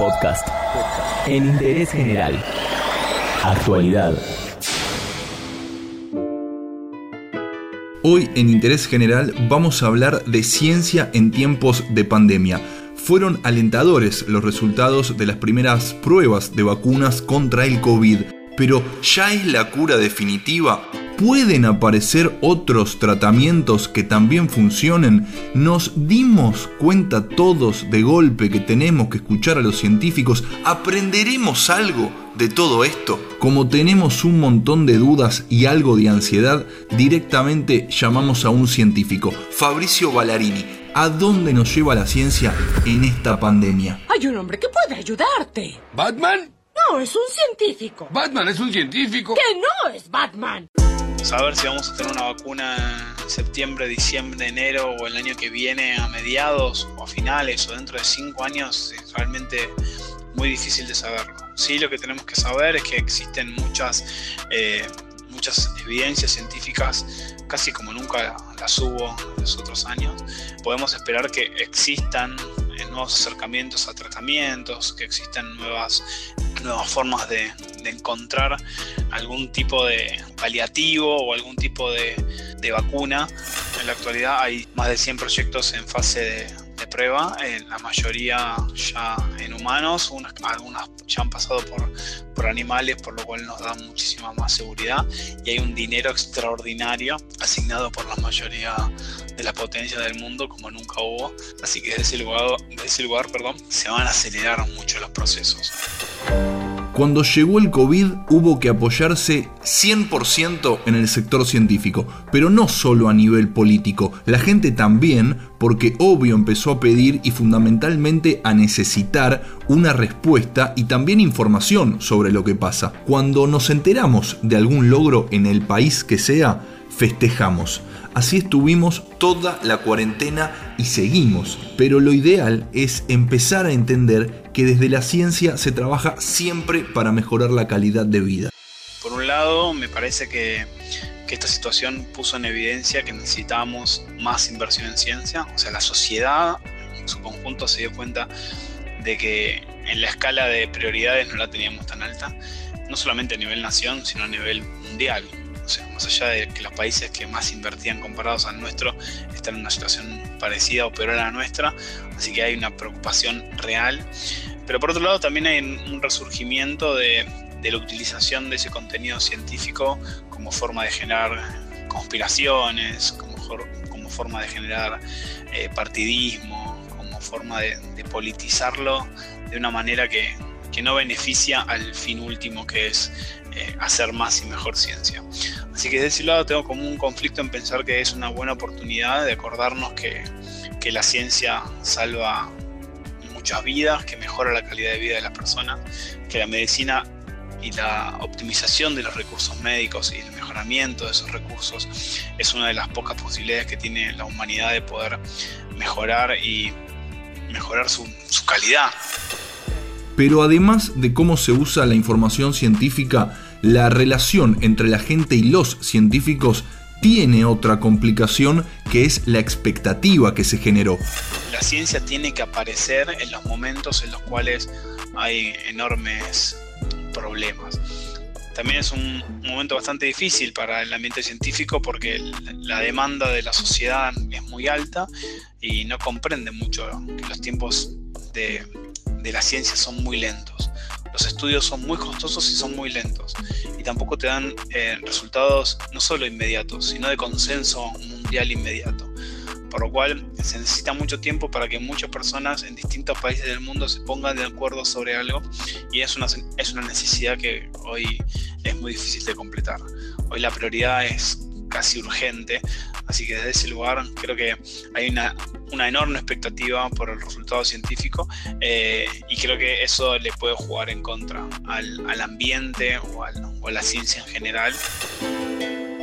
Podcast. En interés general. Actualidad. Hoy en Interés General vamos a hablar de ciencia en tiempos de pandemia. Fueron alentadores los resultados de las primeras pruebas de vacunas contra el COVID, pero ¿ya es la cura definitiva? ¿Pueden aparecer otros tratamientos que también funcionen? ¿Nos dimos cuenta todos de golpe que tenemos que escuchar a los científicos? ¿Aprenderemos algo de todo esto? Como tenemos un montón de dudas y algo de ansiedad, directamente llamamos a un científico, Fabricio Ballarini. ¿A dónde nos lleva la ciencia en esta pandemia? Hay un hombre que puede ayudarte. ¿Batman? No, es un científico. ¿Batman es un científico? Que no es Batman saber si vamos a tener una vacuna en septiembre, diciembre, enero o el año que viene a mediados o a finales o dentro de cinco años es realmente muy difícil de saberlo. Sí, lo que tenemos que saber es que existen muchas, eh, muchas evidencias científicas, casi como nunca las hubo en los otros años. Podemos esperar que existan eh, nuevos acercamientos a tratamientos, que existan nuevas nuevas formas de, encontrar algún tipo de paliativo o algún tipo de, vacuna. En la actualidad hay más de 100 proyectos en fase de, prueba, en la mayoría ya en humanos, algunas ya han pasado por, por animales, por lo cual nos da muchísima más seguridad y hay un dinero extraordinario asignado por la mayoría de la potencia del mundo como nunca hubo, así que desde ese lugar, desde ese lugar perdón, se van a acelerar mucho los procesos. Cuando llegó el COVID hubo que apoyarse 100% en el sector científico, pero no solo a nivel político, la gente también, porque obvio empezó a pedir y fundamentalmente a necesitar una respuesta y también información sobre lo que pasa. Cuando nos enteramos de algún logro en el país que sea, festejamos. Así estuvimos toda la cuarentena y seguimos. Pero lo ideal es empezar a entender que desde la ciencia se trabaja siempre para mejorar la calidad de vida. Por un lado, me parece que, esta situación puso en evidencia que necesitamos más inversión en ciencia. O sea, la sociedad en su conjunto se dio cuenta de que en la escala de prioridades no la teníamos tan alta, no solamente a nivel nación, sino a nivel mundial más allá de que los países que más invertían comparados al nuestro están en una situación parecida o peor a la nuestra, así que hay una preocupación real. Pero por otro lado también hay un resurgimiento de, la utilización de ese contenido científico como forma de generar conspiraciones, como, como forma de generar eh, partidismo, como forma de, politizarlo de una manera que, que no beneficia al fin último que es eh, hacer más y mejor ciencia. Así que de ese lado tengo como un conflicto en pensar que es una buena oportunidad de acordarnos que, que la ciencia salva muchas vidas, que mejora la calidad de vida de las personas, que la medicina y la optimización de los recursos médicos y el mejoramiento de esos recursos es una de las pocas posibilidades que tiene la humanidad de poder mejorar y mejorar su calidad. Pero además de cómo se usa la información científica, la relación entre la gente y los científicos tiene otra complicación que es la expectativa que se generó. La ciencia tiene que aparecer en los momentos en los cuales hay enormes problemas. También es un momento bastante difícil para el ambiente científico porque la demanda de la sociedad es muy alta y no comprende mucho que los tiempos de, de la ciencia son muy lentos los estudios son muy costosos y son muy lentos. Y tampoco te dan eh, resultados no solo inmediatos, sino de consenso mundial inmediato. Por lo cual se necesita mucho tiempo para que muchas personas en distintos países del mundo se pongan de acuerdo sobre algo y es una, es una necesidad que hoy es muy difícil de completar. Hoy la prioridad es casi urgente. Así que desde ese lugar creo que hay una, una enorme expectativa por el resultado científico eh, y creo que eso le puede jugar en contra al, al ambiente o, o a la ciencia en general.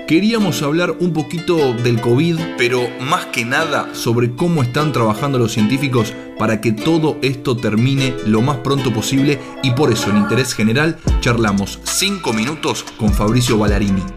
Queríamos hablar un poquito del COVID, pero más que nada sobre cómo están trabajando los científicos para que todo esto termine lo más pronto posible y por eso en Interés General charlamos 5 minutos con Fabricio Ballarini.